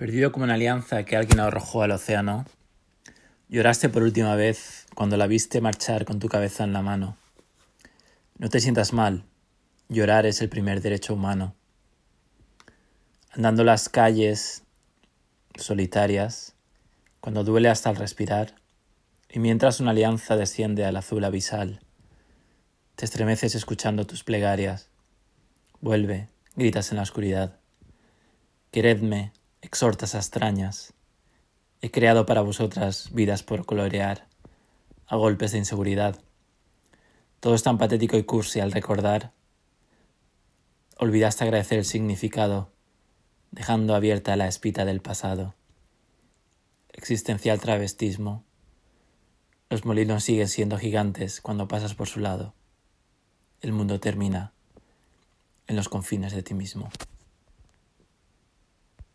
Perdido como una alianza que alguien arrojó al océano, lloraste por última vez cuando la viste marchar con tu cabeza en la mano. No te sientas mal, llorar es el primer derecho humano. Andando las calles solitarias, cuando duele hasta el respirar, y mientras una alianza desciende al azul abisal, te estremeces escuchando tus plegarias. Vuelve, gritas en la oscuridad. Queredme, exhortas a extrañas. He creado para vosotras vidas por colorear, a golpes de inseguridad. Todo es tan patético y cursi al recordar. Olvidaste agradecer el significado, dejando abierta la espita del pasado. Existencial travestismo. Los molinos siguen siendo gigantes cuando pasas por su lado. El mundo termina en los confines de ti mismo.